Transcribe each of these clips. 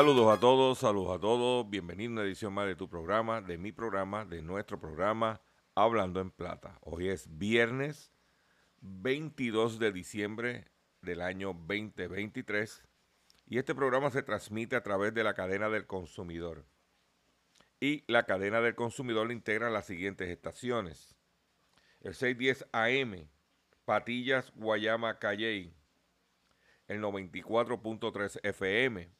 Saludos a todos, saludos a todos. Bienvenido a una edición más de tu programa, de mi programa, de nuestro programa Hablando en Plata. Hoy es viernes 22 de diciembre del año 2023 y este programa se transmite a través de la cadena del consumidor. Y la cadena del consumidor le integra las siguientes estaciones. El 610 AM, Patillas, Guayama, Calley. El 94.3 FM,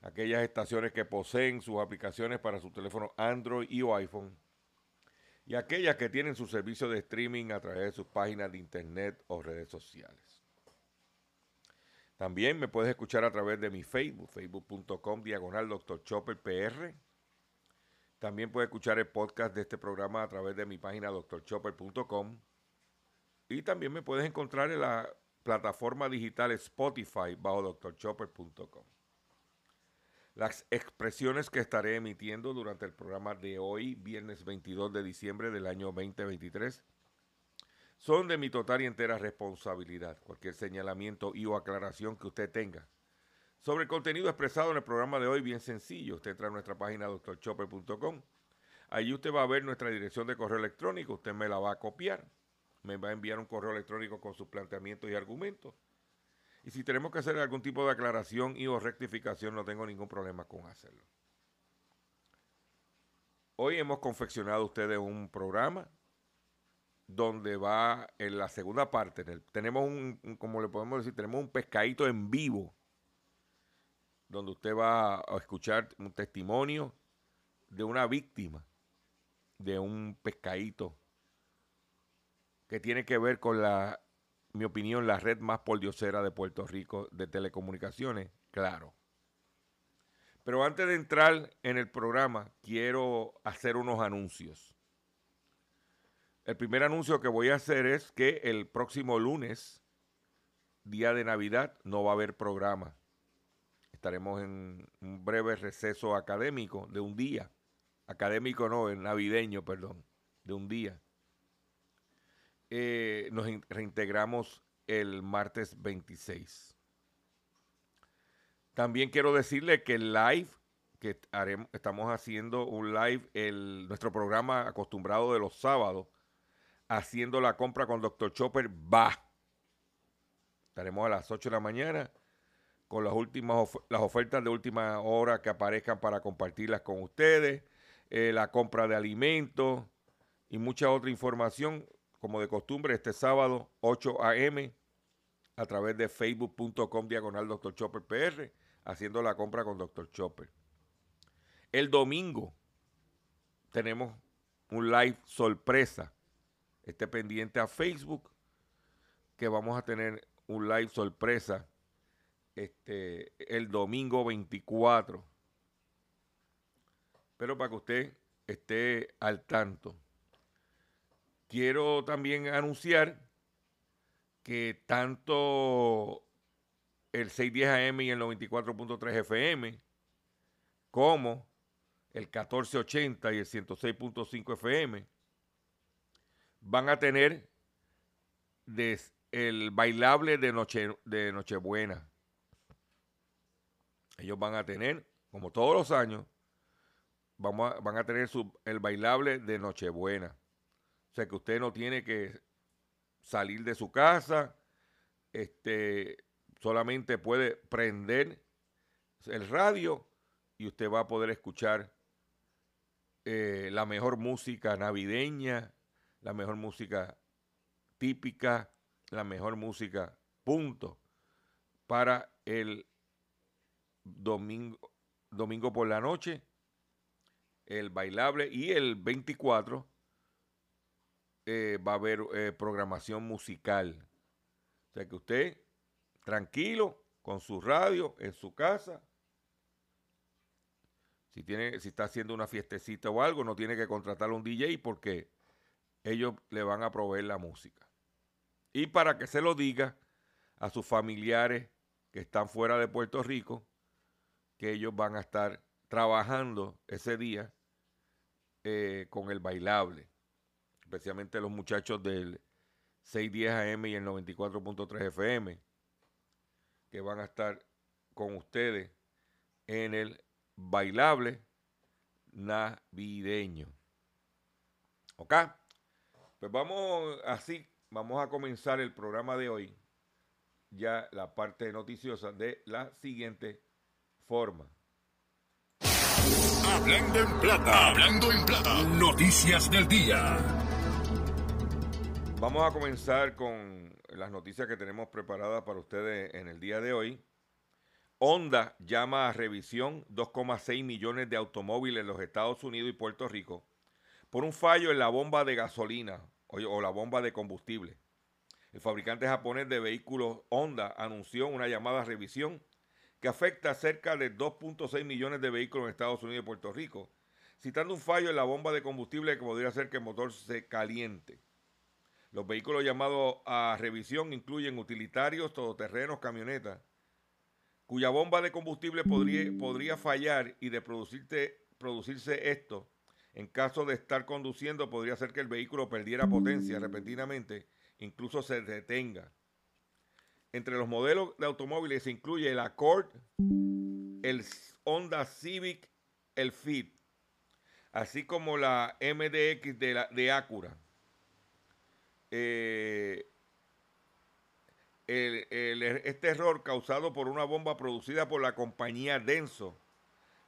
Aquellas estaciones que poseen sus aplicaciones para su teléfono Android y o iPhone. Y aquellas que tienen su servicio de streaming a través de sus páginas de internet o redes sociales. También me puedes escuchar a través de mi Facebook, facebook.com diagonal Dr. Chopper PR. También puedes escuchar el podcast de este programa a través de mi página drchopper.com. Y también me puedes encontrar en la plataforma digital Spotify bajo drchopper.com. Las expresiones que estaré emitiendo durante el programa de hoy, viernes 22 de diciembre del año 2023, son de mi total y entera responsabilidad. Cualquier señalamiento y o aclaración que usted tenga sobre el contenido expresado en el programa de hoy, bien sencillo. Usted entra a nuestra página drchopper.com. Allí usted va a ver nuestra dirección de correo electrónico. Usted me la va a copiar. Me va a enviar un correo electrónico con sus planteamientos y argumentos. Y si tenemos que hacer algún tipo de aclaración y o rectificación, no tengo ningún problema con hacerlo. Hoy hemos confeccionado ustedes un programa donde va en la segunda parte. tenemos un- como le podemos decir, tenemos un pescadito en vivo, donde usted va a escuchar un testimonio de una víctima de un pescadito que tiene que ver con la, mi opinión, la red más pordiosera de Puerto Rico de telecomunicaciones, claro. Pero antes de entrar en el programa, quiero hacer unos anuncios. El primer anuncio que voy a hacer es que el próximo lunes, día de Navidad, no va a haber programa. Estaremos en un breve receso académico de un día. Académico no, el navideño, perdón, de un día. Eh, nos in- reintegramos el martes 26. También quiero decirle que el live que haremos, estamos haciendo un live, el, nuestro programa acostumbrado de los sábados, haciendo la compra con Dr. Chopper va. Estaremos a las 8 de la mañana con las últimas las ofertas de última hora que aparezcan para compartirlas con ustedes, eh, la compra de alimentos y mucha otra información, como de costumbre, este sábado 8 a.m. a través de facebook.com diagonal Dr. Chopper PR, haciendo la compra con Dr. Chopper. El domingo tenemos un live sorpresa. Esté pendiente a Facebook que vamos a tener un live sorpresa este, el domingo 24. Pero para que usted esté al tanto. Quiero también anunciar que tanto el 610 AM y el 94.3 FM como el 1480 y el 106.5 FM van a tener el bailable de, noche, de Nochebuena. Ellos van a tener, como todos los años, van a tener su, el bailable de Nochebuena. O sea que usted no tiene que salir de su casa, este, solamente puede prender el radio y usted va a poder escuchar eh, la mejor música navideña, la mejor música típica, la mejor música, punto, para el domingo, domingo por la noche, el bailable y el 24 eh, va a haber eh, programación musical. O sea que usted, tranquilo, con su radio, en su casa, si, tiene, si está haciendo una fiestecita o algo, no tiene que contratar a un DJ porque ellos le van a proveer la música. Y para que se lo diga a sus familiares que están fuera de Puerto Rico, que ellos van a estar trabajando ese día eh, con el bailable, especialmente los muchachos del 610 AM y el 94.3 FM, que van a estar con ustedes en el bailable navideño. ¿Ok? Pues vamos así, vamos a comenzar el programa de hoy, ya la parte noticiosa de la siguiente forma. Hablando en plata, hablando en plata, noticias del día. Vamos a comenzar con las noticias que tenemos preparadas para ustedes en el día de hoy. Honda llama a revisión 2,6 millones de automóviles en los Estados Unidos y Puerto Rico por un fallo en la bomba de gasolina o, la bomba de combustible. El fabricante japonés de vehículos Honda anunció una llamada a revisión que afecta a cerca de 2.6 millones de vehículos en Estados Unidos y Puerto Rico, citando un fallo en la bomba de combustible que podría hacer que el motor se caliente. Los vehículos llamados a revisión incluyen utilitarios, todoterrenos, camionetas, cuya bomba de combustible podría, fallar y de producirse esto, en caso de estar conduciendo, podría hacer que el vehículo perdiera potencia repentinamente, incluso se detenga. Entre los modelos de automóviles se incluye el Accord, el Honda Civic, el Fit, así como la MDX de Acura. Eh, este error causado por una bomba producida por la compañía Denso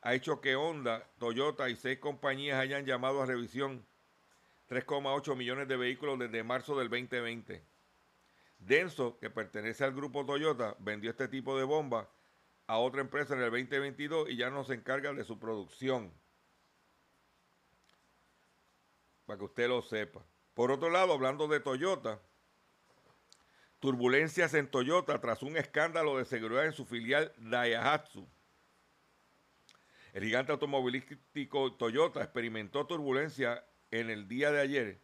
ha hecho que Honda, Toyota y seis compañías hayan llamado a revisión 3,8 millones de vehículos desde marzo del 2020. Denso, que pertenece al grupo Toyota, vendió este tipo de bomba a otra empresa en el 2022 y ya no se encarga de su producción. Para que usted lo sepa. Por otro lado, hablando de Toyota, turbulencias en Toyota tras un escándalo de seguridad en su filial Daihatsu. El gigante automovilístico Toyota experimentó turbulencia en el día de ayer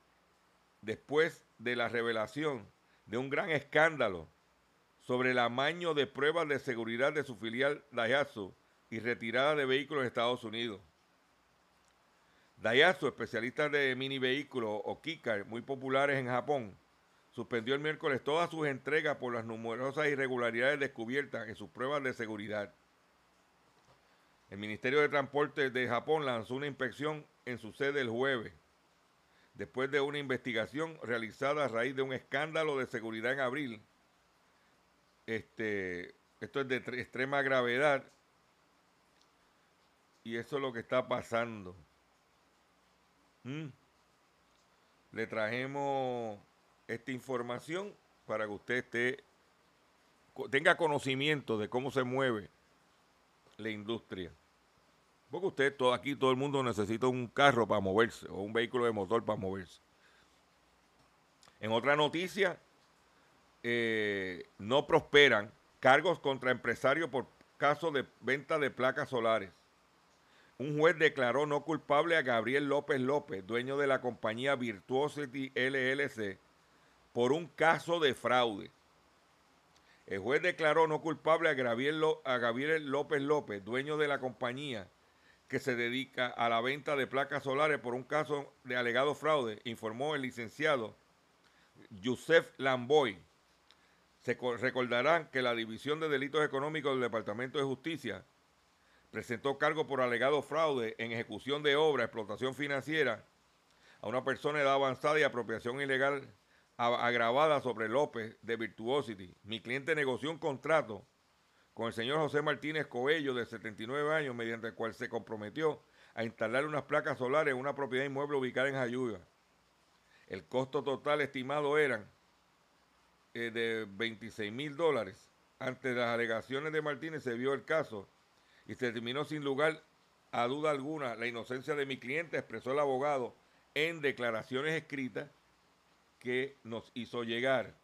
después de la revelación de un gran escándalo sobre el amaño de pruebas de seguridad de su filial Daihatsu y retirada de vehículos en Estados Unidos. Daihatsu, especialista de mini vehículos o Kikar muy populares en Japón, suspendió el miércoles todas sus entregas por las numerosas irregularidades descubiertas en sus pruebas de seguridad. El Ministerio de Transporte de Japón lanzó una inspección en su sede el jueves, después de una investigación realizada a raíz de un escándalo de seguridad en abril. Este, esto es de extrema gravedad y eso es lo que está pasando. Mm. Le trajemos esta información para que usted tenga conocimiento de cómo se mueve la industria. Porque usted, todo, aquí todo el mundo necesita un carro para moverse o un vehículo de motor para moverse. En otra noticia, eh, no prosperan cargos contra empresarios por caso de venta de placas solares. Un juez declaró no culpable a Gabriel López López, dueño de la compañía Virtuosity LLC, por un caso de fraude. El juez declaró no culpable a Gabriel, López López, dueño de la compañía que se dedica a la venta de placas solares por un caso de alegado fraude, informó el licenciado Yusef Lamboy. Se recordarán que la División de Delitos Económicos del Departamento de Justicia presentó cargo por alegado fraude en ejecución de obra, explotación financiera a una persona de edad avanzada y apropiación ilegal agravada sobre López de Virtuosity. Mi cliente negoció un contrato con el señor José Martínez Coello, de 79 años, mediante el cual se comprometió a instalar unas placas solares en una propiedad inmueble ubicada en Jayuya. El costo total estimado eran eh, de 26 mil dólares. Ante las alegaciones de Martínez se vio el caso y se terminó sin lugar a duda alguna la inocencia de mi cliente, expresó el abogado en declaraciones escritas que nos hizo llegar.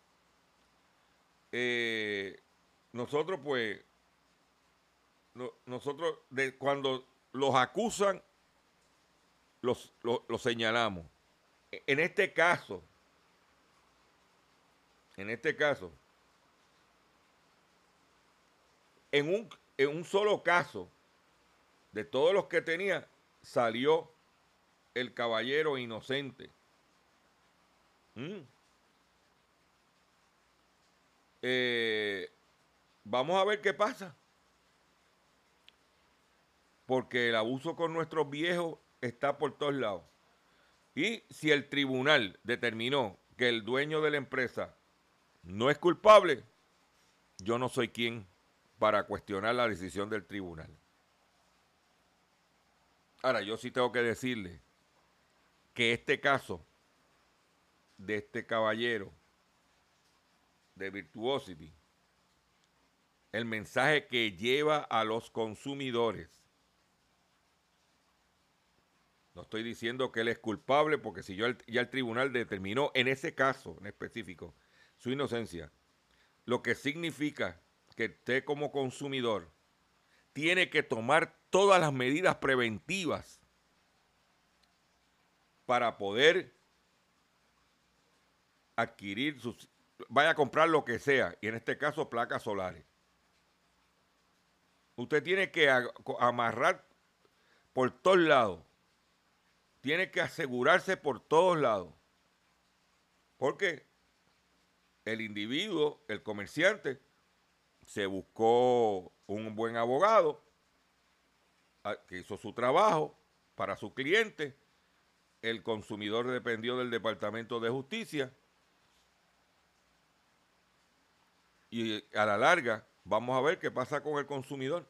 Eh, nosotros pues, nosotros cuando los acusan, los, los, señalamos. En este caso, en este caso, en un, en un solo caso, de todos los que tenía, salió el caballero inocente. Mm. Eh, vamos a ver qué pasa. Porque el abuso con nuestros viejos está por todos lados. Y si el tribunal determinó que el dueño de la empresa no es culpable, yo no soy quien para cuestionar la decisión del tribunal. Ahora, yo sí tengo que decirle que este caso de este caballero de Virtuosity, el mensaje que lleva a los consumidores. No estoy diciendo que él es culpable, porque si yo ya el tribunal determinó en ese caso en específico su inocencia, lo que significa que usted como consumidor tiene que tomar todas las medidas preventivas para poder adquirir sus, vaya a comprar lo que sea, y en este caso placas solares. Usted tiene que amarrar por todos lados. Tiene que asegurarse por todos lados. Porque el individuo, el comerciante, se buscó un buen abogado que hizo su trabajo para su cliente. El consumidor dependió del Departamento de Justicia y a la larga vamos a ver qué pasa con el consumidor.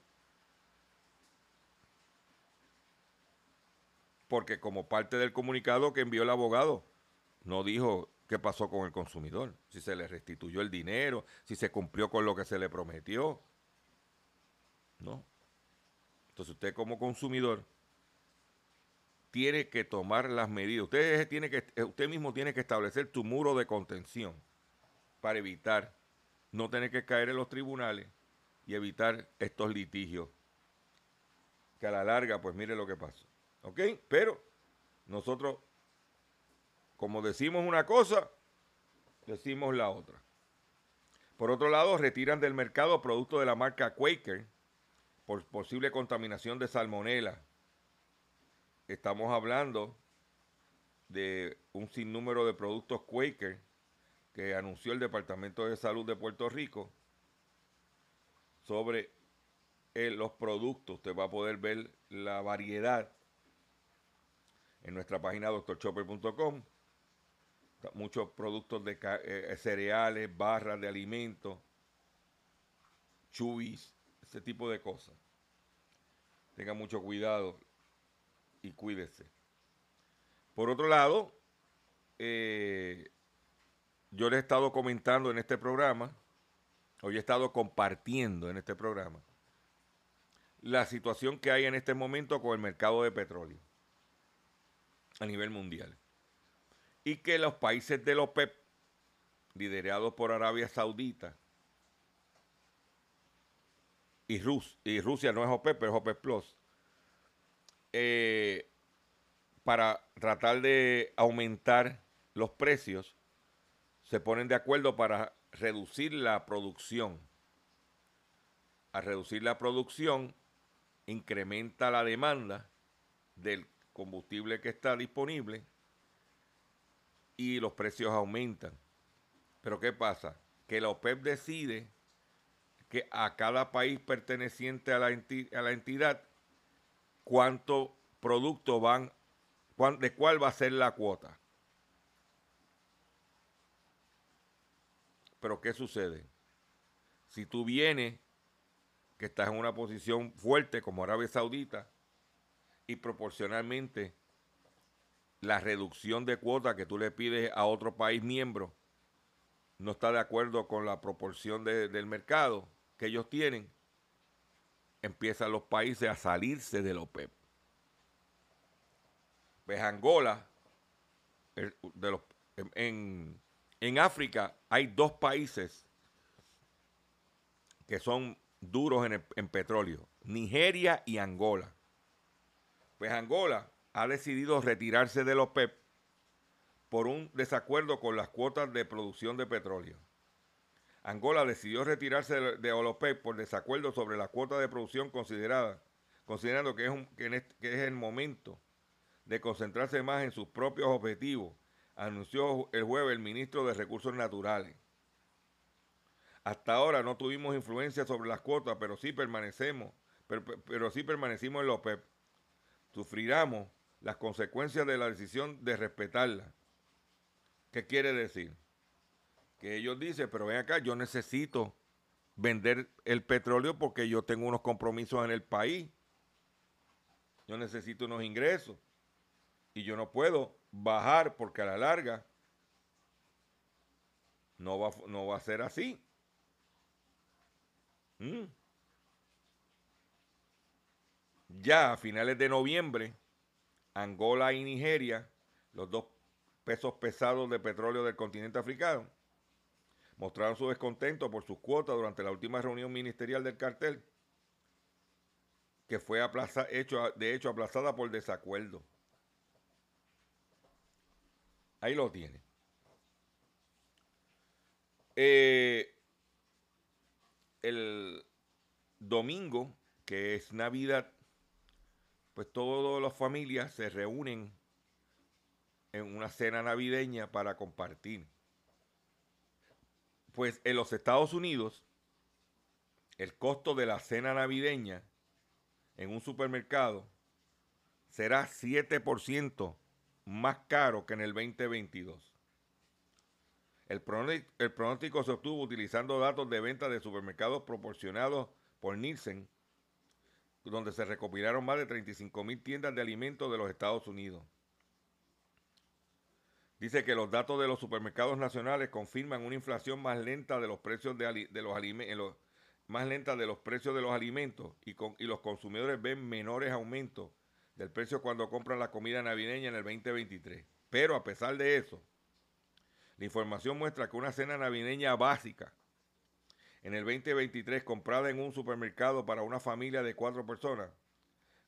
Porque como parte del comunicado que envió el abogado, no dijo qué pasó con el consumidor, si se le restituyó el dinero, si se cumplió con lo que se le prometió. No. Entonces usted como consumidor tiene que tomar las medidas. Usted, tiene que, usted mismo tiene que establecer tu muro de contención para evitar no tener que caer en los tribunales y evitar estos litigios. Que a la larga, pues mire lo que pasó. ¿Ok? Pero nosotros, como decimos una cosa, decimos la otra. Por otro lado, retiran del mercado productos de la marca Quaker por posible contaminación de salmonela. Estamos hablando de un sinnúmero de productos Quaker que anunció el Departamento de Salud de Puerto Rico sobre eh, los productos. Usted va a poder ver la variedad en nuestra página doctorchopper.com. Muchos productos de eh, cereales, barras de alimentos, chubis, ese tipo de cosas. Tenga mucho cuidado y cuídese. Por otro lado, eh, yo le he estado comentando en este programa, hoy he estado compartiendo en este programa, la situación que hay en este momento con el mercado de petróleo a nivel mundial. Y que los países de la OPEP, liderados por Arabia Saudita, y, y Rusia no es OPEP, pero es OPEP Plus, eh, para tratar de aumentar los precios, se ponen de acuerdo para reducir la producción. A reducir la producción, incrementa la demanda del combustible que está disponible y los precios aumentan. Pero ¿qué pasa? Que la OPEP decide que a cada país perteneciente a la, entidad cuánto producto van, de cuál va a ser la cuota. Pero ¿qué sucede? Si tú vienes, que estás en una posición fuerte como Arabia Saudita, y proporcionalmente la reducción de cuota que tú le pides a otro país miembro no está de acuerdo con la proporción del mercado que ellos tienen, empiezan los países a salirse de la OPEP. Pues Angola, de en, en África hay dos países que son duros en, en petróleo, Nigeria y Angola. Pues Angola ha decidido retirarse de la OPEP por un desacuerdo con las cuotas de producción de petróleo. Angola decidió retirarse de, OPEP por desacuerdo sobre la cuota de producción considerada, considerando que es, un, que, es el momento de concentrarse más en sus propios objetivos, anunció el jueves el ministro de Recursos Naturales. Hasta ahora no tuvimos influencia sobre las cuotas, pero sí permanecemos, pero, pero sí permanecimos en la OPEP. Sufriremos las consecuencias de la decisión de respetarla. ¿Qué quiere decir? que ellos dicen, pero ven acá, yo necesito vender el petróleo porque yo tengo unos compromisos en el país. Yo necesito unos ingresos. Y yo no puedo bajar porque a la larga no va, no va a ser así. Mm. Ya a finales de noviembre, Angola y Nigeria, los dos pesos pesados de petróleo del continente africano, mostraron su descontento por sus cuotas durante la última reunión ministerial del cartel, que fue hecho, de hecho aplazada por desacuerdo. Ahí lo tiene. Eh, el domingo, que es Navidad, pues todas las familias se reúnen en una cena navideña para compartir. Pues en los Estados Unidos, el costo de la cena navideña en un supermercado será 7% más caro que en el 2022. El pronóstico, el pronóstico se obtuvo utilizando datos de venta de supermercados proporcionados por Nielsen, donde se recopilaron más de 35 mil tiendas de alimentos de los Estados Unidos. Dice que los datos de los supermercados nacionales confirman una inflación más lenta de los precios de, los alimentos, más lenta de los precios de los alimentos y, y los consumidores ven menores aumentos del precio cuando compran la comida navideña en el 2023. Pero a pesar de eso, la información muestra que una cena navideña básica en el 2023 comprada en un supermercado para una familia de cuatro personas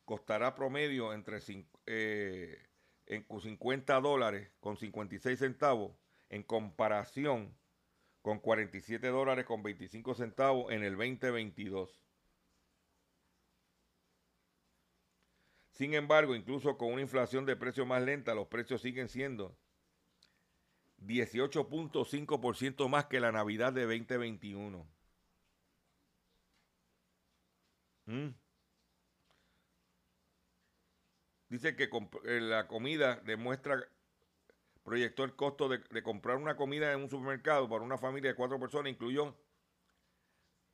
costará promedio entre eh, en 50 dólares con 56 centavos en comparación con 47 dólares con 25 centavos en el 2022. Sin embargo, incluso con una inflación de precios más lenta, los precios siguen siendo 18.5% más que la Navidad de 2021. ¿Mm? Dice que eh, la comida demuestra, proyectó el costo de, de, comprar una comida en un supermercado para una familia de cuatro personas, incluyó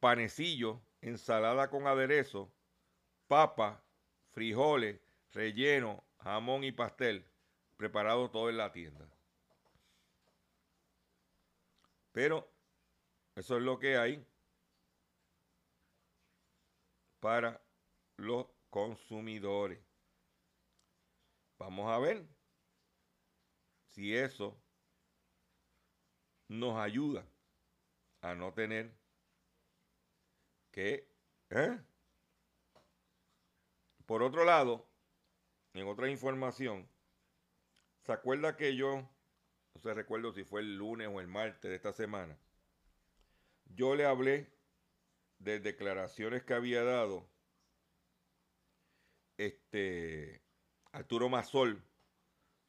panecillo, ensalada con aderezo, papa, frijoles, relleno, jamón y pastel, preparado todo en la tienda. Pero eso es lo que hay para los consumidores. Vamos a ver si eso nos ayuda a no tener que... ¿eh? Por otro lado, en otra información, ¿se acuerda que yo, no sé recuerdo si fue el lunes o el martes de esta semana, yo le hablé de declaraciones que había dado este Arturo Mazol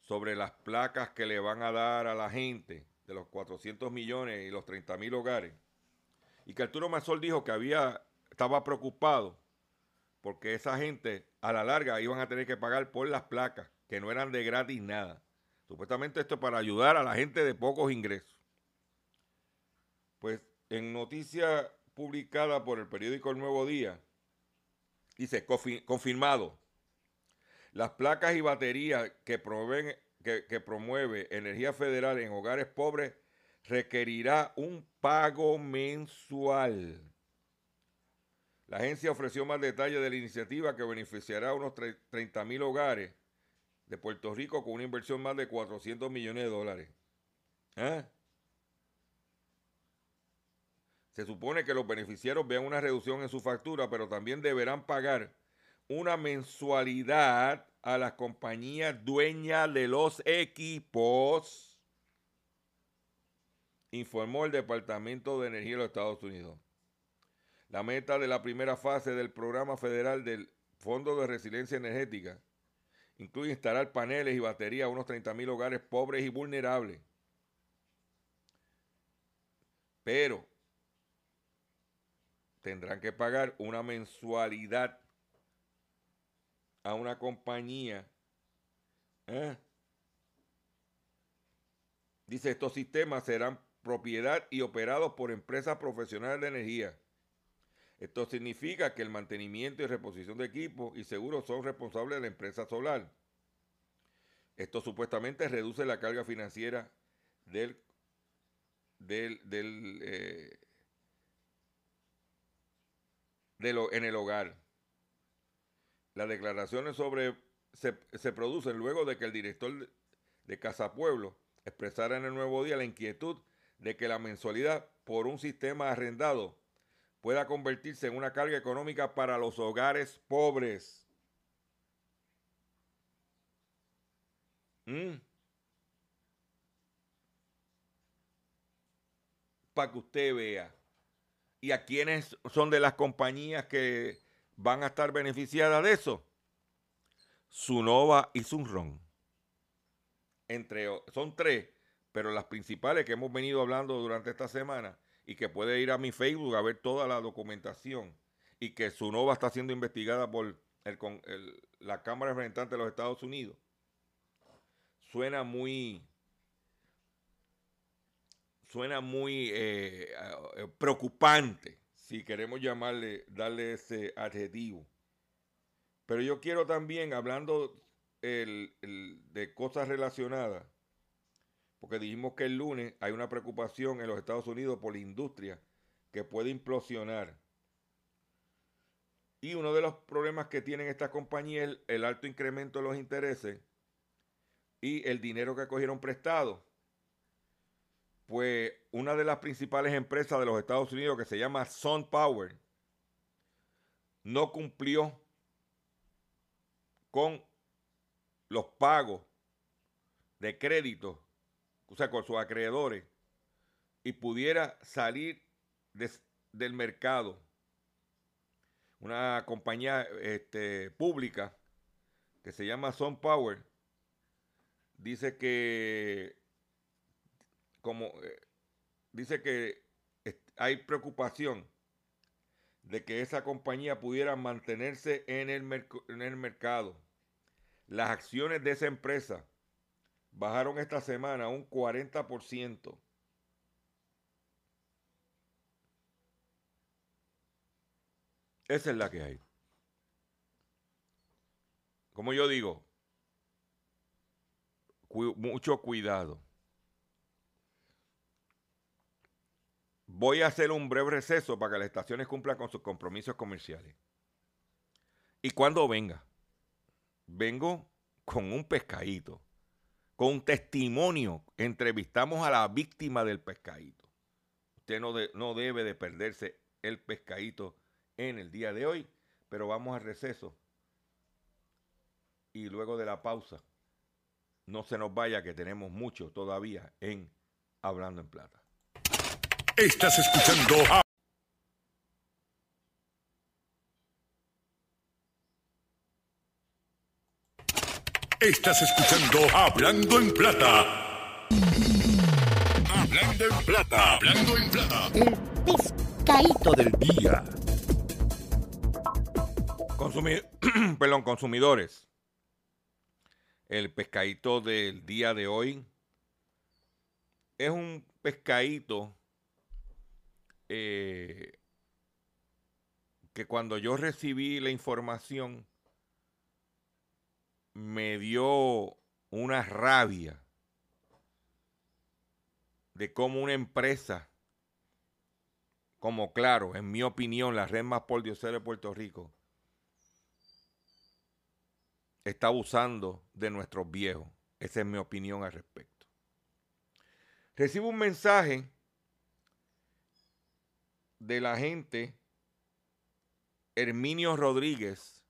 sobre las placas que le van a dar a la gente de los 400 millones y los 30 mil hogares. Y que Arturo Mazol dijo que había, estaba preocupado porque esa gente a la larga iban a tener que pagar por las placas, que no eran de gratis nada. Supuestamente esto es para ayudar a la gente de pocos ingresos. Pues en noticia publicada por el periódico El Nuevo Día, dice, confirmado, las placas y baterías que, que, que promueve Energía Federal en hogares pobres requerirá un pago mensual. La agencia ofreció más detalles de la iniciativa que beneficiará a unos 30 mil hogares de Puerto Rico con una inversión más de 400 millones de dólares. ¿Eh? Se supone que los beneficiarios vean una reducción en su factura, pero también deberán pagar una mensualidad a las compañías dueñas de los equipos, informó el Departamento de Energía de los Estados Unidos. La meta de la primera fase del programa federal del Fondo de Resiliencia Energética incluye instalar paneles y baterías a unos 30 mil hogares pobres y vulnerables. Pero tendrán que pagar una mensualidad a una compañía. ¿eh? Dice, estos sistemas serán propiedad y operados por empresas profesionales de energía. Esto significa que el mantenimiento y reposición de equipos y seguros son responsables de la empresa solar. Esto supuestamente reduce la carga financiera del, del, del eh, en el hogar. Las declaraciones sobre se, se, producen luego de que el director de Casa Pueblo expresara en el Nuevo Día la inquietud de que la mensualidad por un sistema arrendado pueda convertirse en una carga económica para los hogares pobres. Mm. Para que usted vea y a quiénes son de las compañías que van a estar beneficiadas de eso. Sunova y Sunron. Entre, son tres, pero las principales que hemos venido hablando durante esta semana y que puede ir a mi Facebook a ver toda la documentación y que Sunova está siendo investigada por la Cámara de Representantes de los Estados Unidos. Suena muy, suena muy eh, eh, preocupante, si queremos llamarle, darle ese adjetivo. Pero yo quiero también, hablando de cosas relacionadas, porque dijimos que el lunes hay una preocupación en los Estados Unidos por la industria que puede implosionar. Y uno de los problemas que tienen estas compañías es el alto incremento de los intereses y el dinero que cogieron prestado pues una de las principales empresas de los Estados Unidos que se llama Sun Power no cumplió con los pagos de crédito, o sea, con sus acreedores, y pudiera salir del mercado. Una compañía este, pública que se llama Sun Power dice que como eh, dice que hay preocupación de que esa compañía pudiera mantenerse en el, mercado. Las acciones de esa empresa bajaron esta semana un 40%. Esa es la que hay. Como yo digo, mucho cuidado. Voy a hacer un breve receso para que las estaciones cumplan con sus compromisos comerciales. Y cuando venga, vengo con un pescadito, con un testimonio. Entrevistamos a la víctima del pescadito. Usted no, no debe de perderse el pescadito en el día de hoy, pero vamos al receso. Y luego de la pausa, no se nos vaya que tenemos mucho todavía en Hablando en Plata. Estás escuchando a... Estás escuchando Hablando en Plata. Hablando en Plata. Hablando en Plata. El pescadito del día. Perdón, consumidores. El pescadito del día de hoy es un pescadito eh, que cuando yo recibí la información me dio una rabia de cómo una empresa, como claro, en mi opinión, la red más por de Puerto Rico, está abusando de nuestros viejos. Esa es mi opinión al respecto. Recibo un mensaje de la gente Herminio Rodríguez.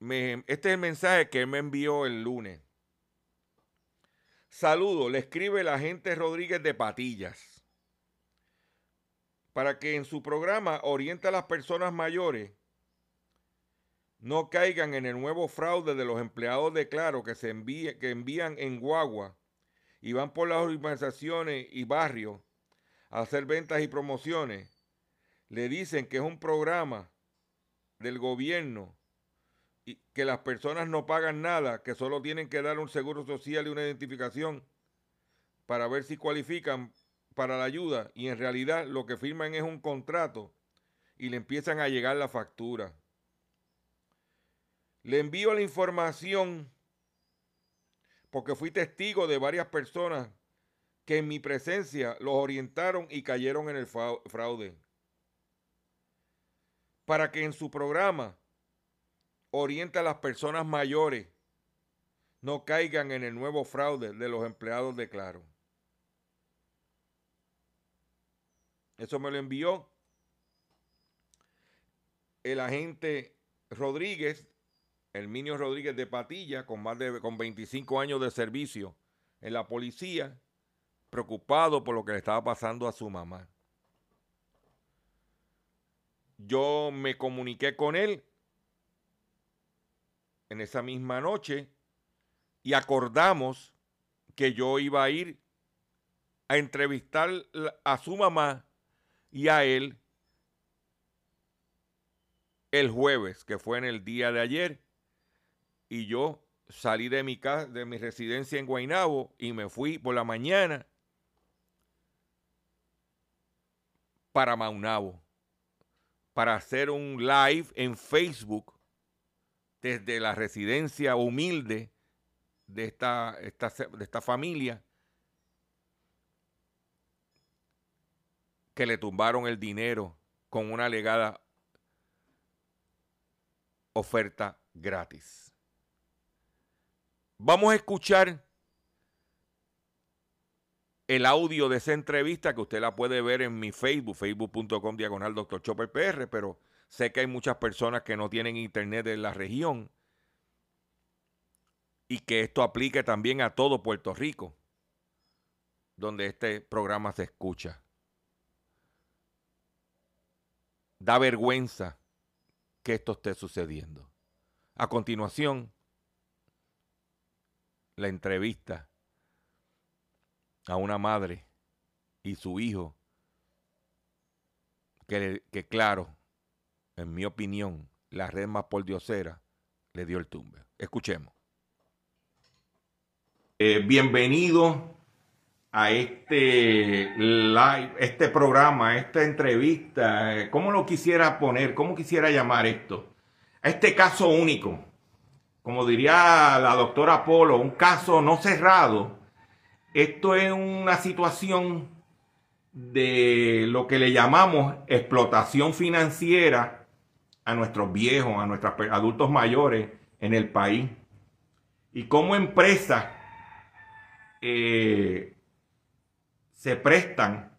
este es el mensaje que me envió el lunes. Saludo, le escribe la gente Rodríguez de Patillas. Para que en su programa oriente a las personas mayores no caigan en el nuevo fraude de los empleados de Claro que, se que envían en guagua y van por las organizaciones y barrios hacer ventas y promociones, le dicen que es un programa del gobierno y que las personas no pagan nada, que solo tienen que dar un seguro social y una identificación para ver si cualifican para la ayuda y en realidad lo que firman es un contrato y le empiezan a llegar la factura. Le envío la información porque fui testigo de varias personas que en mi presencia los orientaron y cayeron en el fraude. Para que en su programa oriente a las personas mayores no caigan en el nuevo fraude de los empleados de Claro. Eso me lo envió el agente Rodríguez, el Minio Rodríguez de Patilla, con más de con 25 años de servicio en la policía preocupado por lo que le estaba pasando a su mamá. Yo me comuniqué con él en esa misma noche y acordamos que yo iba a ir a entrevistar a su mamá y a él el jueves, que fue en el día de ayer, y yo salí de mi casa, de mi residencia en Guaynabo y me fui por la mañana para Maunabo para hacer un live en Facebook desde la residencia humilde de esta, de esta familia que le tumbaron el dinero con una legada oferta gratis. Vamos a escuchar el audio de esa entrevista que usted la puede ver en mi Facebook, facebook.com diagonal Dr. Chopper PR, pero sé que hay muchas personas que no tienen internet en la región y que esto aplique también a todo Puerto Rico, donde este programa se escucha. Da vergüenza que esto esté sucediendo. A continuación, la entrevista a una madre y su hijo que, que claro, en mi opinión, la red más por diosera le dio el tumbe. Escuchemos. Eh, bienvenido a este live, este programa, esta entrevista, ¿cómo lo quisiera poner? ¿Cómo quisiera llamar esto? A este caso único, como diría la doctora Polo, un caso no cerrado. Esto es una situación de lo que le llamamos explotación financiera a nuestros viejos, a nuestros adultos mayores en el país. Y como empresas eh, se prestan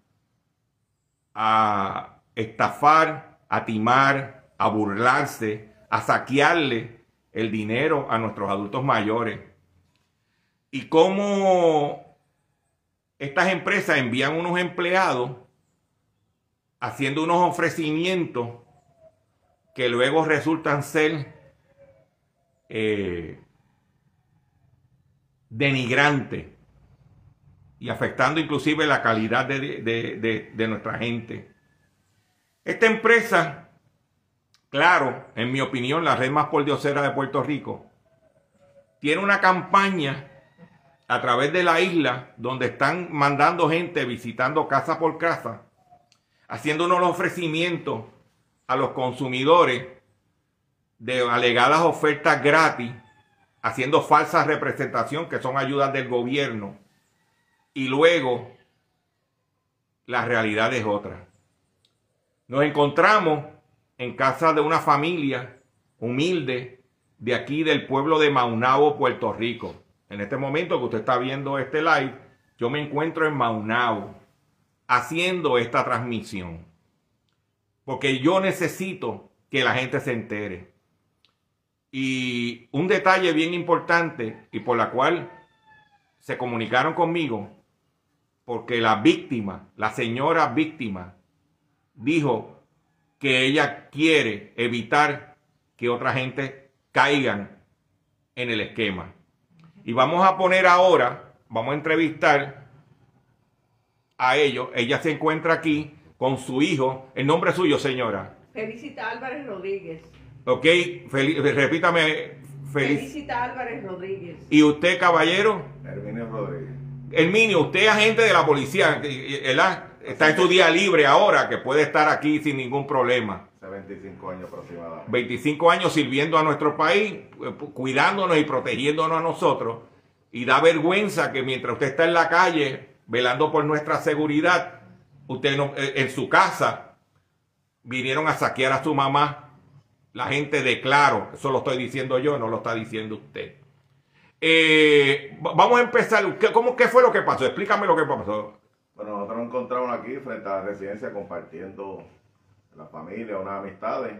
a estafar, a timar, a burlarse, a saquearle el dinero a nuestros adultos mayores. Y cómo estas empresas envían unos empleados haciendo unos ofrecimientos que luego resultan ser eh, denigrantes y afectando inclusive la calidad de, nuestra gente. Esta empresa, claro, en mi opinión, la red más pordiosera de Puerto Rico, tiene una campaña a través de la isla donde están mandando gente visitando casa por casa, haciendo unos ofrecimientos a los consumidores de alegadas ofertas gratis, haciendo falsa representación que son ayudas del gobierno. Y luego la realidad es otra. Nos encontramos en casa de una familia humilde de aquí del pueblo de Maunabo, Puerto Rico. En este momento que usted está viendo este live, yo me encuentro en Maunabo haciendo esta transmisión. Porque yo necesito que la gente se entere. Y un detalle bien importante y por la cual se comunicaron conmigo, porque la víctima, la señora víctima, dijo que ella quiere evitar que otra gente caigan en el esquema. Y vamos a poner ahora, vamos a entrevistar a ellos. Ella se encuentra aquí con su hijo. ¿El nombre suyo, señora? Felicita Álvarez Rodríguez. Ok, repítame. Felicita Álvarez Rodríguez. ¿Y usted, caballero? Herminio Rodríguez. Herminio, usted es agente de la policía, ¿verdad? Está en su día libre ahora, que puede estar aquí sin ningún problema. Hace 25 años aproximadamente. 25 años sirviendo a nuestro país, eh, cuidándonos y protegiéndonos a nosotros. Y da vergüenza que mientras usted está en la calle, velando por nuestra seguridad, usted no, eh, en su casa vinieron a saquear a su mamá. La gente de claro, eso lo estoy diciendo yo, no lo está diciendo usted. Eh, vamos a empezar. ¿Qué, cómo, ¿Qué fue lo que pasó? Explícame lo que pasó. Bueno, nosotros nos encontramos aquí frente a la residencia compartiendo la familia, unas amistades.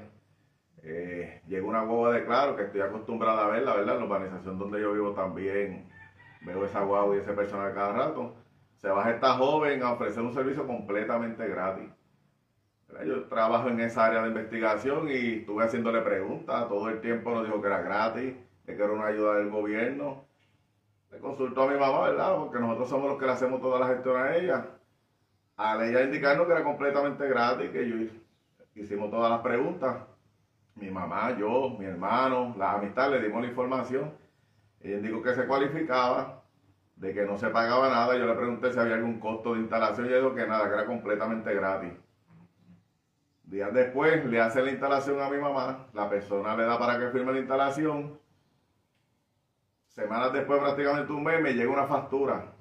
Eh, llegó una guagua de claro que estoy acostumbrada a verla, ¿verdad? En la urbanización donde yo vivo también veo esa guagua y ese personal cada rato se baja esta joven a ofrecer un servicio completamente gratis. Yo trabajo en esa área de investigación y estuve haciéndole preguntas, todo el tiempo nos dijo que era gratis, que era una ayuda del gobierno. Le consultó a mi mamá, ¿verdad? Porque nosotros somos los que le hacemos toda la gestión a ella. Al ella indicarnos que era completamente gratis, que yo hicimos todas las preguntas. Mi mamá, yo, mi hermano, las amistades, le dimos la información. Ella indicó que se cualificaba, de que no se pagaba nada. Yo le pregunté si había algún costo de instalación y dijo que nada, que era completamente gratis. Días después le hace la instalación a mi mamá, la persona le da para que firme la instalación. Semanas después, prácticamente un mes, me llega una factura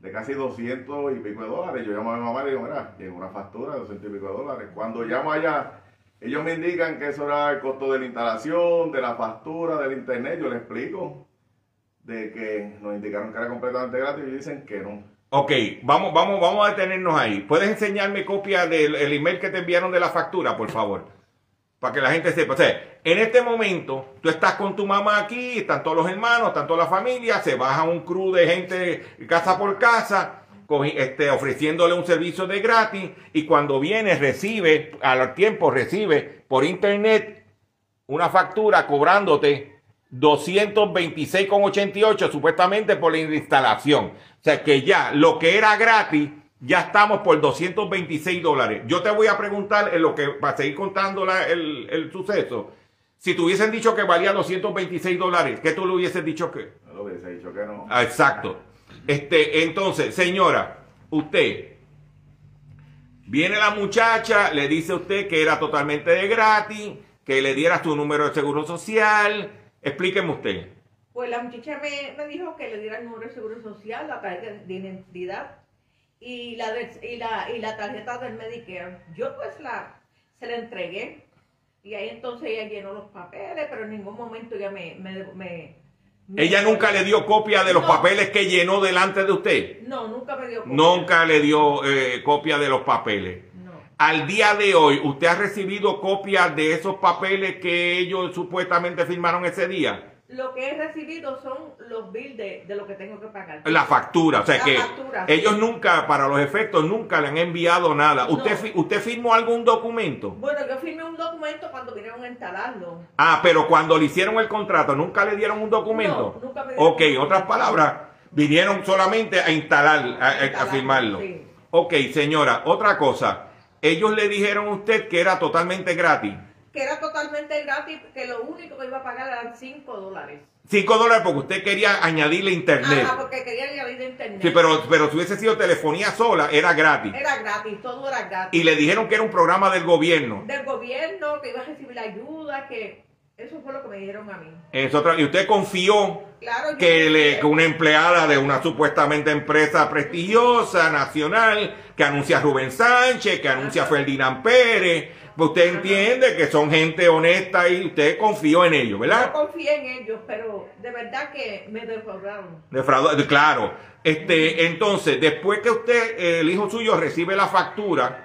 de casi 200 y pico de dólares. Yo llamo a mi mamá y le digo, mira, llegó una factura de 200 y pico de dólares. Cuando llamo allá, ellos me indican que eso era el costo de la instalación, de la factura, del internet. Yo le explico de que nos indicaron que era completamente gratis y dicen que no. Ok, vamos, vamos, vamos a detenernos ahí. ¿Puedes enseñarme copia del email que te enviaron de la factura, por favor? Para que la gente sepa. O sea, en este momento, tú estás con tu mamá aquí, están todos los hermanos, están toda la familia, se baja un crew de gente casa por casa, este, ofreciéndole un servicio de gratis, y cuando viene, recibe, al tiempo recibe por internet una factura cobrándote 226,88 supuestamente por la instalación. O sea que ya lo que era gratis ya estamos por 226 dólares. Yo te voy a preguntar en lo que, para seguir contando la- el, el suceso, si te hubiesen dicho que valía 226 dólares, ¿qué tú le hubieses dicho que? No lo hubiese dicho que no. Ah, exacto. Este, entonces, señora, usted, viene la muchacha, le dice a usted que era totalmente de gratis, que le diera su número de seguro social. Explíqueme usted. Pues la muchacha me, me dijo que le diera el número de seguro social, la tarjeta de identidad y la, y la, y la tarjeta del Medicare. Yo pues la, se la entregué y ahí entonces ella llenó los papeles, pero en ningún momento ella me... me, me- me- Ella nunca le dio copia de los No. papeles que llenó delante de usted. No, nunca me dio copia. Nunca le dio eh, copia de los papeles. No. Al día de hoy, ¿usted ha recibido copia de esos papeles que ellos supuestamente firmaron ese día? Lo que he recibido son los bills de, de lo que tengo que pagar. La factura, o sea La que factura, sí. ellos nunca, para los efectos, nunca le han enviado nada. No. ¿Usted, fi- ¿Usted firmó algún documento? Bueno, yo firmé un documento cuando vinieron a instalarlo. Ah, pero cuando le hicieron el contrato, ¿nunca le dieron un documento? No, nunca me dieron Ok, un otras palabras, vinieron solamente a instalar, a, a- a Instalar, firmarlo. sí. Ok, señora, otra cosa. Ellos le dijeron a usted que era totalmente gratis. Que era totalmente gratis, que lo único que iba a pagar eran 5 dólares. 5 dólares porque usted quería añadirle internet. Ajá, porque querían añadir de internet. Sí, pero, pero si hubiese sido telefonía sola, era gratis. Era gratis, todo era gratis. Y le dijeron que era un programa del gobierno. Del gobierno, que iba a recibir ayuda, que eso fue lo que me dijeron a mí. Es otra- y usted confió Claro, que, le, que una empleada de una supuestamente empresa prestigiosa, nacional, que anuncia Rubén Sánchez, que anuncia a Ferdinand Pérez, usted entiende que son gente honesta y usted confió en ellos, Yo ¿verdad? confié en ellos, pero de verdad que me defraudaron. Defraudó- claro. Este, entonces, después que usted, eh, el hijo suyo, recibe la factura,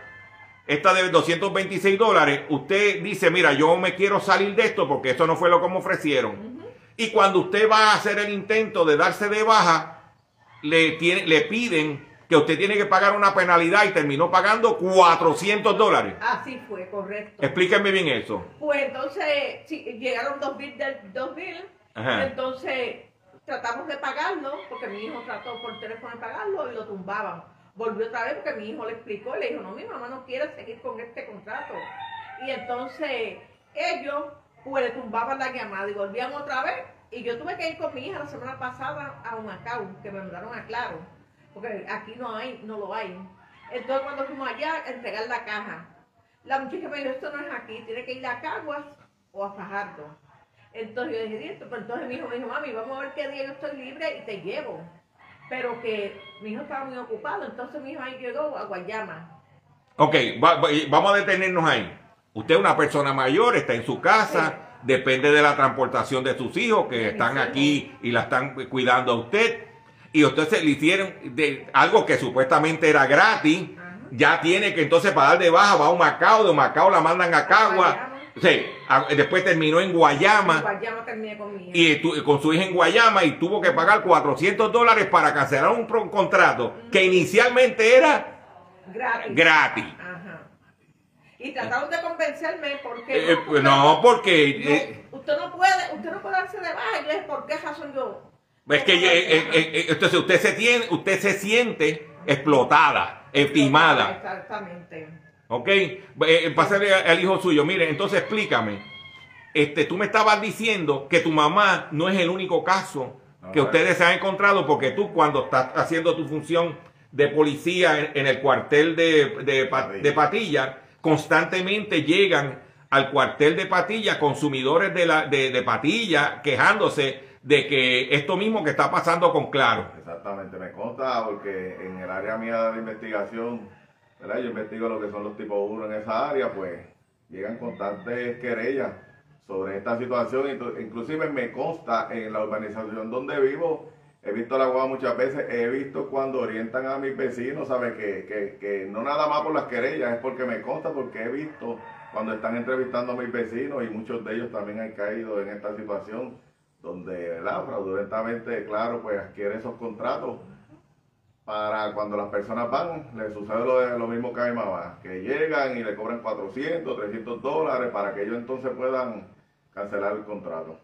esta de 226 dólares, usted dice, mira, yo me quiero salir de esto porque eso no fue lo que me ofrecieron. Y cuando usted va a hacer el intento de darse de baja, le, tiene, le piden que usted tiene que pagar una penalidad y terminó pagando 400 dólares. Así fue, correcto. Explíqueme bien eso. Pues entonces sí, llegaron dos bills del dos bills, Ajá. entonces tratamos de pagarlo, porque mi hijo trató por teléfono de pagarlo y lo tumbaban. Volvió otra vez porque mi hijo le explicó le dijo, no, mi mamá no quiere seguir con este contrato. Y entonces ellos pues le tumbaban la llamada y volvían otra vez. Y yo tuve que ir con mi hija la semana pasada a Humacao, que me mandaron a Claro, porque aquí no hay, no lo hay. Entonces cuando fuimos allá a entregar la caja, la muchacha me dijo, esto no es aquí, tiene que ir a Caguas o a Fajardo. Entonces yo dije, "Esto", pero entonces mi hijo me dijo, mami, vamos a ver qué día yo estoy libre y te llevo. Pero que mi hijo estaba muy ocupado, entonces mi hijo ahí llegó a Guayama. Ok, va- va- vamos a detenernos ahí. Usted es una persona mayor, está en su casa, depende de la transportación de sus hijos que están aquí y la están cuidando a usted. Y se le hicieron de algo que supuestamente era gratis. Ajá. Ya tiene que entonces para dar de baja va a un Macao, de Macao la mandan a Cagua. Sí, después terminó en Guayama Guayama terminé con mi hija. y tu- con su hija en Guayama y tuvo que pagar 400 dólares para cancelar un contrato que inicialmente era Gratis. gratis. Ajá. Y trataron de convencerme porque... Eh, pues no, porque eh, no, usted no puede, usted no puede darse de baja. Y yo dije, ¿por qué razón yo? Es que eh, eh, eh, entonces usted se tiene, usted se siente explotada, estimada, Exactamente. ¿ok? Eh, pásale al hijo suyo, mire, entonces explícame, este, tú me estabas diciendo que tu mamá no es el único caso que ustedes se han encontrado porque tú cuando estás haciendo tu función de policía en, en el cuartel de, de, de Patilla, constantemente llegan al cuartel de Patilla consumidores de, la, de, de Patilla quejándose de que esto mismo que está pasando con Claro. Exactamente, me consta porque en el área mía de investigación, ¿verdad? yo investigo lo que son los tipos 1 en esa área, pues llegan constantes querellas sobre esta situación. Inclusive me consta en la urbanización donde vivo, he visto la guagua muchas veces, he visto cuando orientan a mis vecinos, ¿sabes? Que, que, que no nada más por las querellas, es porque me consta, porque he visto cuando están entrevistando a mis vecinos y muchos de ellos también han caído en esta situación donde, ¿verdad? Fraudulentamente, claro, pues adquiere esos contratos para cuando las personas van, les sucede lo, lo mismo que a mi mamá, que llegan y le cobran 400, 300 dólares para que ellos entonces puedan cancelar el contrato.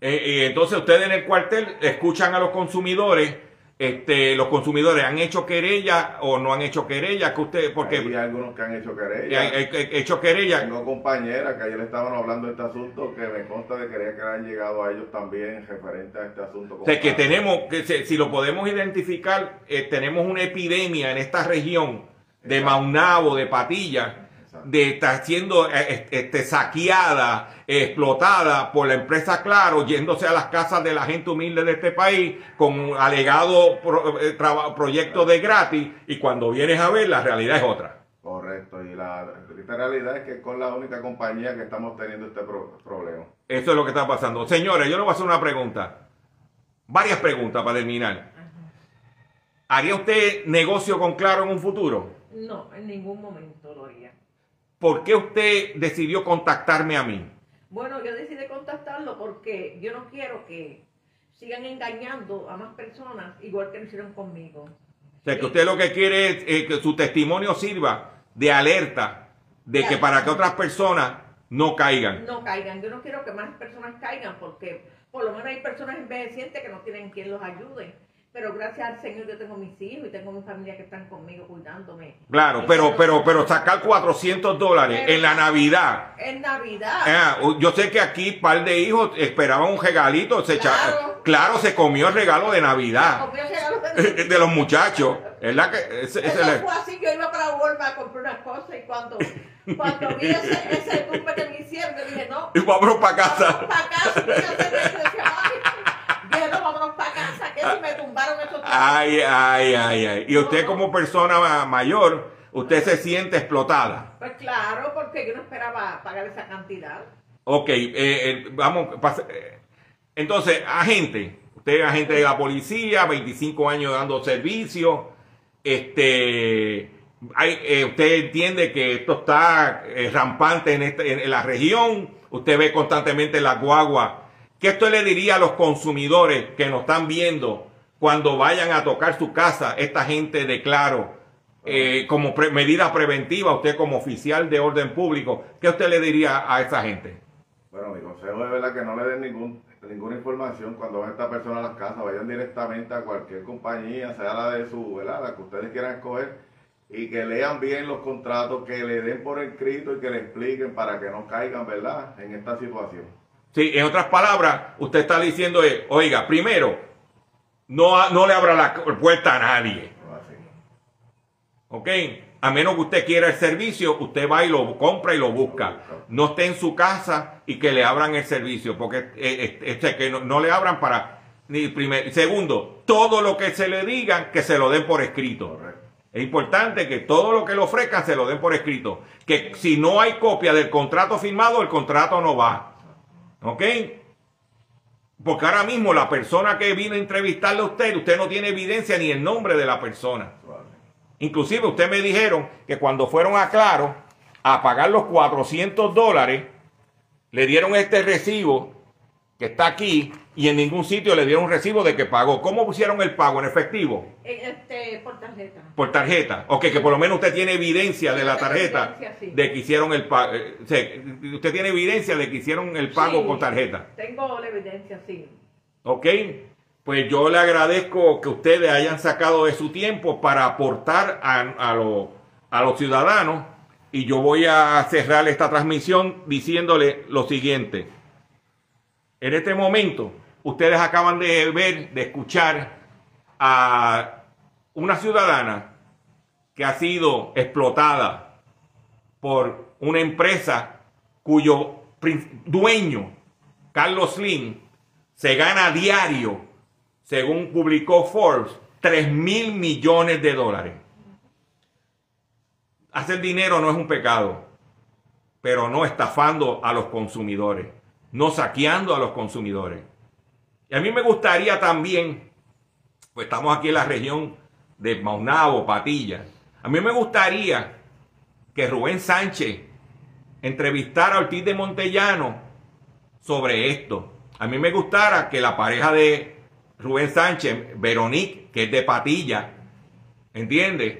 Eh, y entonces ustedes en el cuartel escuchan a los consumidores este, los consumidores han hecho querella o no han hecho querella, que usted, porque Hay algunos que han hecho querella. han han- han hecho querella, Tengo compañeras que ayer estaban hablando de este asunto que me consta de querer que han llegado a ellos también referente a este asunto. o sea, que tenemos, que si lo podemos identificar, eh, tenemos una epidemia en esta región de. Maunabo, de Patilla. De estar siendo eh, este, saqueada, explotada por la empresa Claro, yéndose a las casas de la gente humilde de este país con un alegado pro- eh, traba- proyecto de gratis y cuando vienes a ver la realidad es otra. Correcto, y la triste realidad es que con la única compañía que estamos teniendo este pro- problema. Eso es lo que está pasando. Señores, yo le voy a hacer una pregunta. Varias preguntas para terminar. ¿Haría usted negocio con Claro en un futuro? No, en ningún momento lo haría. ¿Por qué usted decidió contactarme a mí? Bueno, yo decidí contactarlo porque yo no quiero que sigan engañando a más personas igual que lo hicieron conmigo. O sea, que usted lo que quiere es eh, que su testimonio sirva de alerta de que para que otras personas no caigan. No caigan. Yo no quiero que más personas caigan porque por lo menos hay personas envejecientes que no tienen quien los ayude. Pero gracias al Señor yo tengo mis hijos y tengo mi familia que están conmigo cuidándome. Claro, pero, pero, pero sacar 400 dólares Pero- en la Navidad. En Navidad. Ah, yo sé que aquí par de hijos esperaban un regalito. Se echa- Claro. claro, se comió el regalo de Navidad. Como yo regalo de- de los muchachos. ¿Verdad que ese- ese Eso fue así, yo iba para Walmart a comprar unas cosas y cuando, cuando vi ese, ese tumbe que me hicieron, yo dije, no, Y vámonos para casa. para casa, y yo decía, ay, dije, no, vámonos para casa, que si me tumbaron esos tumbes. Ay, ay, ay, ay. Y usted como persona ma- mayor, usted se siente explotada. Pues claro, porque yo no esperaba pagar esa cantidad. Ok, eh, eh, vamos. eh, Entonces, agente, usted es agente de la policía, 25 años dando servicio. Este, hay, eh, usted entiende que esto está rampante en, este- en- en la región. Usted ve constantemente las guaguas. ¿Qué usted le diría a los consumidores que nos están viendo cuando vayan a tocar su casa, esta gente de Claro, eh, como pre- medida preventiva, usted como oficial de orden público, ¿qué usted le diría a esa gente? Bueno, mi consejo es verdad que no le den ningún, ninguna información cuando van esta persona a las casas, vayan directamente a cualquier compañía, sea la de su, ¿verdad? La que ustedes quieran escoger, y que lean bien los contratos, que le den por escrito y que le expliquen para que no caigan, ¿verdad? En esta situación. Sí, en otras palabras, usted está diciendo, eh, oiga, primero, no, no le abra la puerta a nadie. ¿ok? A menos que usted quiera el servicio, usted va y lo compra y lo busca. No esté en su casa y que le abran el servicio, porque eh, eh, este, que no, no le abran para... Ni primer, segundo, todo lo que se le digan, que se lo den por escrito. Es importante que todo lo que le ofrezcan se lo den por escrito. Que si no hay copia del contrato firmado, el contrato no va. ¿Ok? Porque ahora mismo la persona que vino a entrevistarle a usted, usted no tiene evidencia ni el nombre de la persona. Inclusive usted me dijeron que cuando fueron a Claro a pagar los 400 dólares, le dieron este recibo que está aquí y en ningún sitio le dieron un recibo de que pagó. ¿Cómo pusieron el pago en efectivo? En Este, por tarjeta. Por tarjeta. Ok, que por lo menos usted tiene evidencia de la tarjeta sí. de que hicieron el pago. usted tiene evidencia de que hicieron el pago Sí, con tarjeta. Tengo la evidencia, sí. Ok. Pues yo le agradezco que ustedes hayan sacado de su tiempo para aportar a, a lo- a los ciudadanos. Y yo voy a cerrar esta transmisión diciéndole lo siguiente. En este momento, ustedes acaban de ver, de escuchar a una ciudadana que ha sido explotada por una empresa cuyo dueño, Carlos Slim, se gana a diario, según publicó Forbes, 3 mil millones de dólares. Hacer dinero no es un pecado, pero no estafando a los consumidores, no saqueando a los consumidores. Y a mí me gustaría también, pues estamos aquí en la región de Maunabo, Patilla, a mí me gustaría que Rubén Sánchez entrevistara a Ortiz de Montellano sobre esto. A mí me gustara que la pareja de Rubén Sánchez, Veronique, que es de Patilla, ¿entiendes?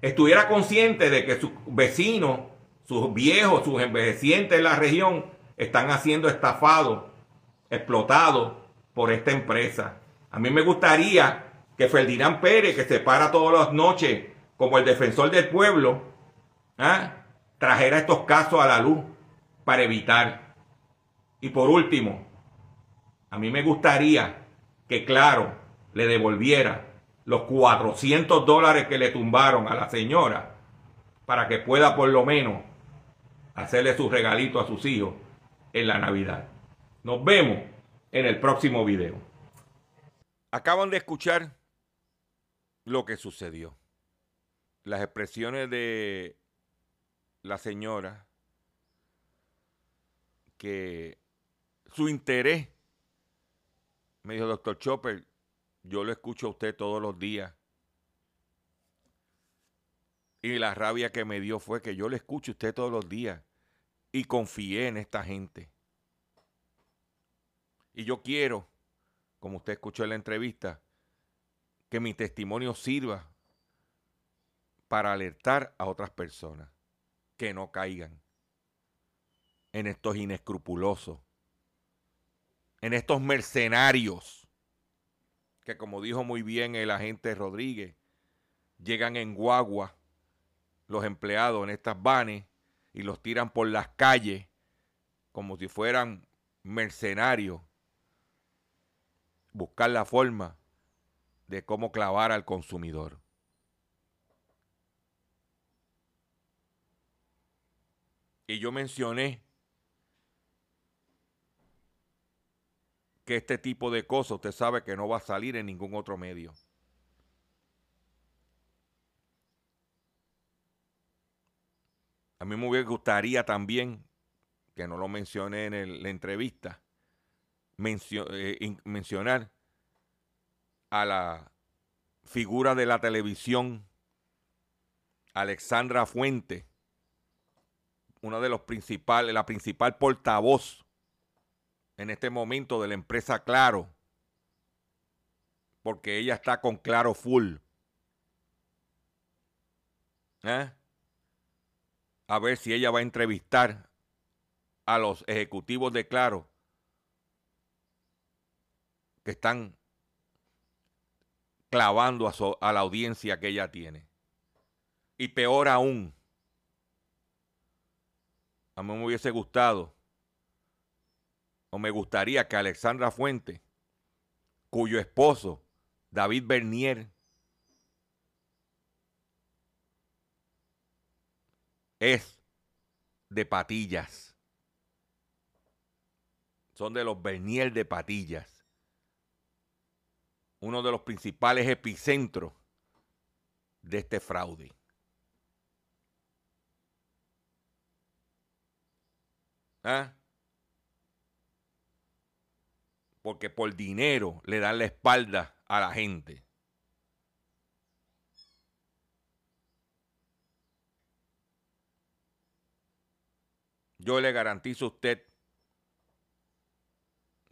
Estuviera consciente de que sus vecinos, sus viejos, sus envejecientes en la región están siendo estafados, explotados por esta empresa. A mí me gustaría que Ferdinand Pérez, que se para todas las noches como el defensor del pueblo, ¿ah? trajera estos casos a la luz para evitar. Y por último, a mí me gustaría que, claro, le devolviera los 400 dólares que le tumbaron a la señora para que pueda por lo menos hacerle su regalito a sus hijos en la Navidad. Nos vemos en el próximo video. Acaban de escuchar lo que sucedió. Las expresiones de la señora que su interés, me dijo doctor Chopper, yo lo escucho a usted todos los días. Y la rabia que me dio fue que yo le escucho a usted todos los días y confié en esta gente. Y yo quiero, como usted escuchó en la entrevista, que mi testimonio sirva para alertar a otras personas que no caigan en estos inescrupulosos, en estos mercenarios, que como dijo muy bien el agente Rodríguez, llegan en guagua los empleados en estas vanes y los tiran por las calles como si fueran mercenarios, buscar la forma de cómo clavar al consumidor. Y yo mencioné que este tipo de cosas usted sabe que no va a salir en ningún otro medio. Mí me gustaría también, que no lo mencioné en la entrevista, eh, mencionar a la figura de la televisión, Alexandra Fuente, una de los principales, la principal portavoz en este momento de la empresa Claro, porque ella está con Claro Full. ¿Eh? A ver si ella va a entrevistar a los ejecutivos de Claro que están clavando a, la audiencia que ella tiene. Y peor aún, a mí me hubiese gustado, o me gustaría que Alexandra Fuente, cuyo esposo, David Bernier, es de patillas. Son de los Bernier de patillas uno de los principales epicentros de este fraude. ¿Ah? Porque por dinero le dan la espalda a la gente. Yo le garantizo a usted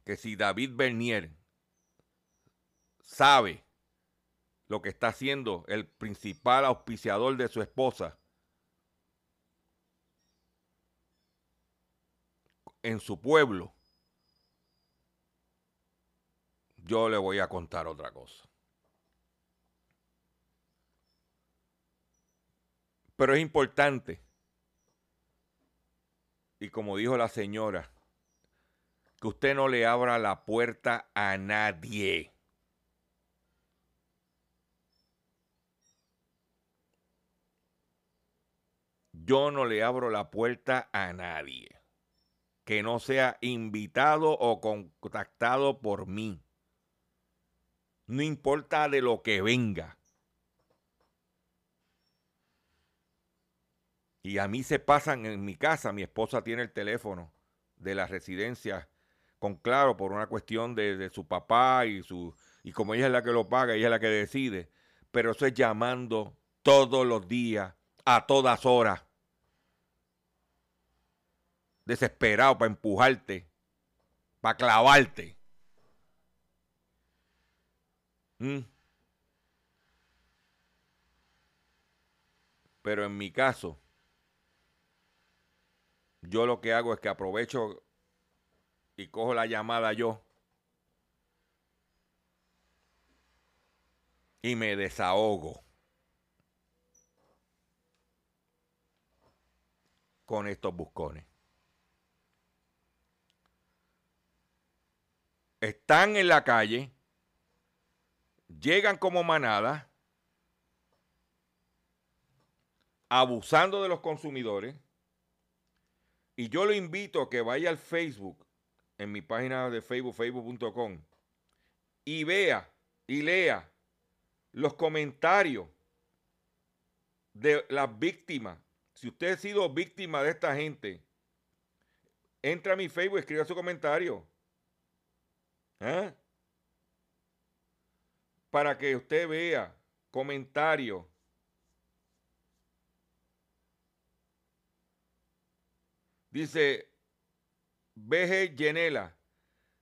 que si David Bernier sabe lo que está haciendo el principal auspiciador de su esposa en su pueblo, yo le voy a contar otra cosa. Pero es importante, y como dijo la señora, que usted no le abra la puerta a nadie. yo no le abro la puerta a nadie que no sea invitado o contactado por mí. No importa de lo que venga. Y a mí se pasan en mi casa, mi esposa tiene el teléfono de la residencia con claro por una cuestión de, su papá y su y como ella es la que lo paga, ella es la que decide, pero eso es llamando todos los días, a todas horas desesperado para empujarte, para clavarte. ¿Mm? Pero en mi caso, yo lo que hago es que aprovecho y cojo la llamada yo. y me desahogo con estos buscones. Están en la calle, llegan como manada, abusando de los consumidores, y yo lo invito a que vaya al Facebook, en mi página de Facebook, facebook.com, y vea y lea los comentarios de las víctimas. Si usted ha sido víctima de esta gente, entra a mi Facebook y escriba su comentario. ¿Eh? Para que usted vea comentarios. Dice BG Yenela.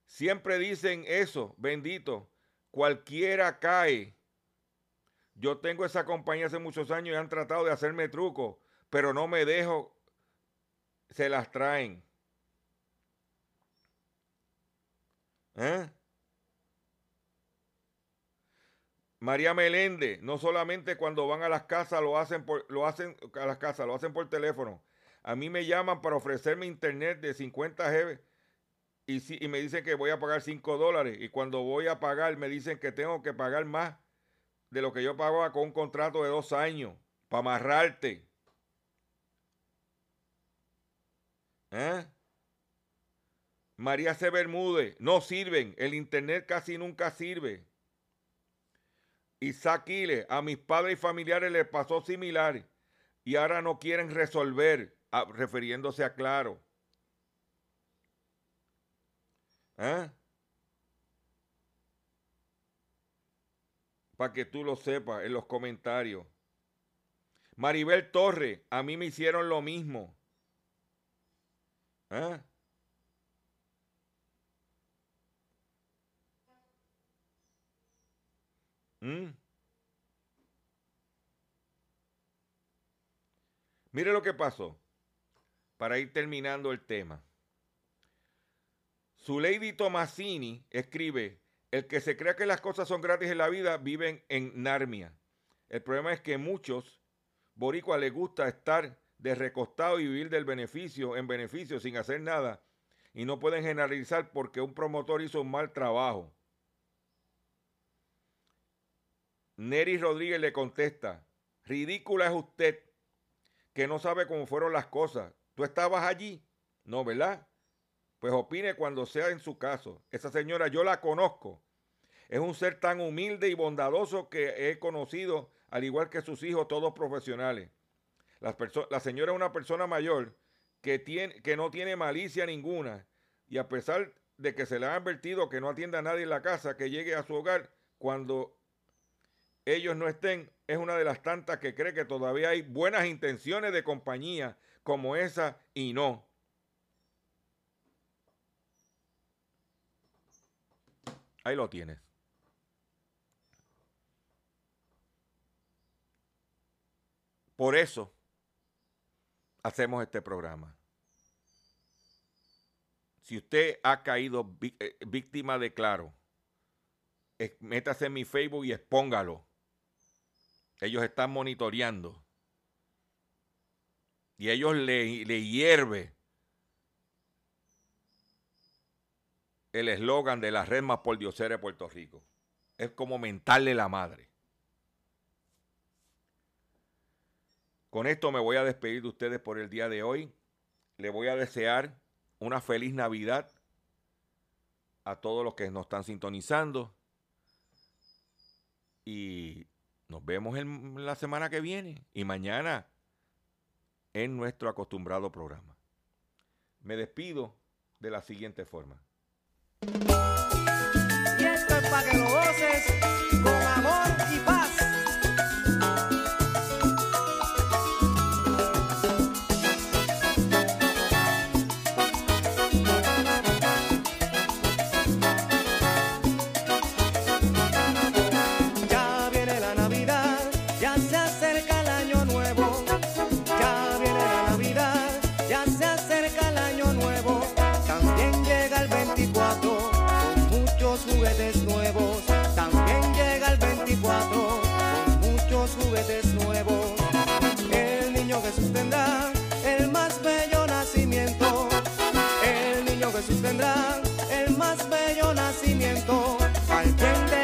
Siempre dicen eso, bendito. Cualquiera cae. Yo tengo esa compañía hace muchos años y han tratado de hacerme trucos, pero no me dejo. Se las traen. ¿Eh? María Meléndez, no solamente cuando van a las casas lo hacen por, lo hacen a las casas, lo hacen por teléfono. A mí me llaman para ofrecerme internet de 50 GB y, me dicen que voy a pagar 5 dólares. Y cuando voy a pagar, me dicen que tengo que pagar más de lo que yo pagaba con un contrato de dos años para amarrarte. ¿Eh? María C. Bermúdez, no sirven. El internet casi nunca sirve. Isaac a mis padres y familiares les pasó similar y ahora no quieren resolver, ah, refiriéndose a Claro. ¿Eh? Para que tú lo sepas en los comentarios. Maribel Torre, a mí me hicieron lo mismo. ¿Eh? Mire lo que pasó. Para ir terminando el tema. Su Lady Tomasini escribe, el que se crea que las cosas son gratis en la vida viven en Narnia. El problema es que muchos boricuas les gusta estar de recostado y vivir del beneficio en beneficio sin hacer nada y no pueden generalizar porque un promotor hizo un mal trabajo. Neri Rodríguez le contesta, ridícula es usted que no sabe cómo fueron las cosas. ¿Tú estabas allí? No, ¿verdad? Pues opine cuando sea en su caso. Esa señora yo la conozco. Es un ser tan humilde y bondadoso que he conocido, al igual que sus hijos, todos profesionales. La, señora es una persona mayor que, tiene, que no tiene malicia ninguna y a pesar de que se le ha advertido que no atienda a nadie en la casa, que llegue a su hogar cuando ellos no estén, es una de las tantas que cree que todavía hay buenas intenciones de compañía como esa y no. Ahí lo tienes. Por eso hacemos este programa. Si usted ha caído eh, víctima de Claro, métase en mi Facebook y expóngalo. Ellos están monitoreando. Y ellos le, le hierve el eslogan de la red más por de Puerto Rico. Es como mentarle la madre. Con esto me voy a despedir de ustedes por el día de hoy. Le voy a desear una feliz Navidad a todos los que nos están sintonizando. Y nos vemos en la semana que viene y mañana en nuestro acostumbrado programa. Me despido de la siguiente forma. Tendrá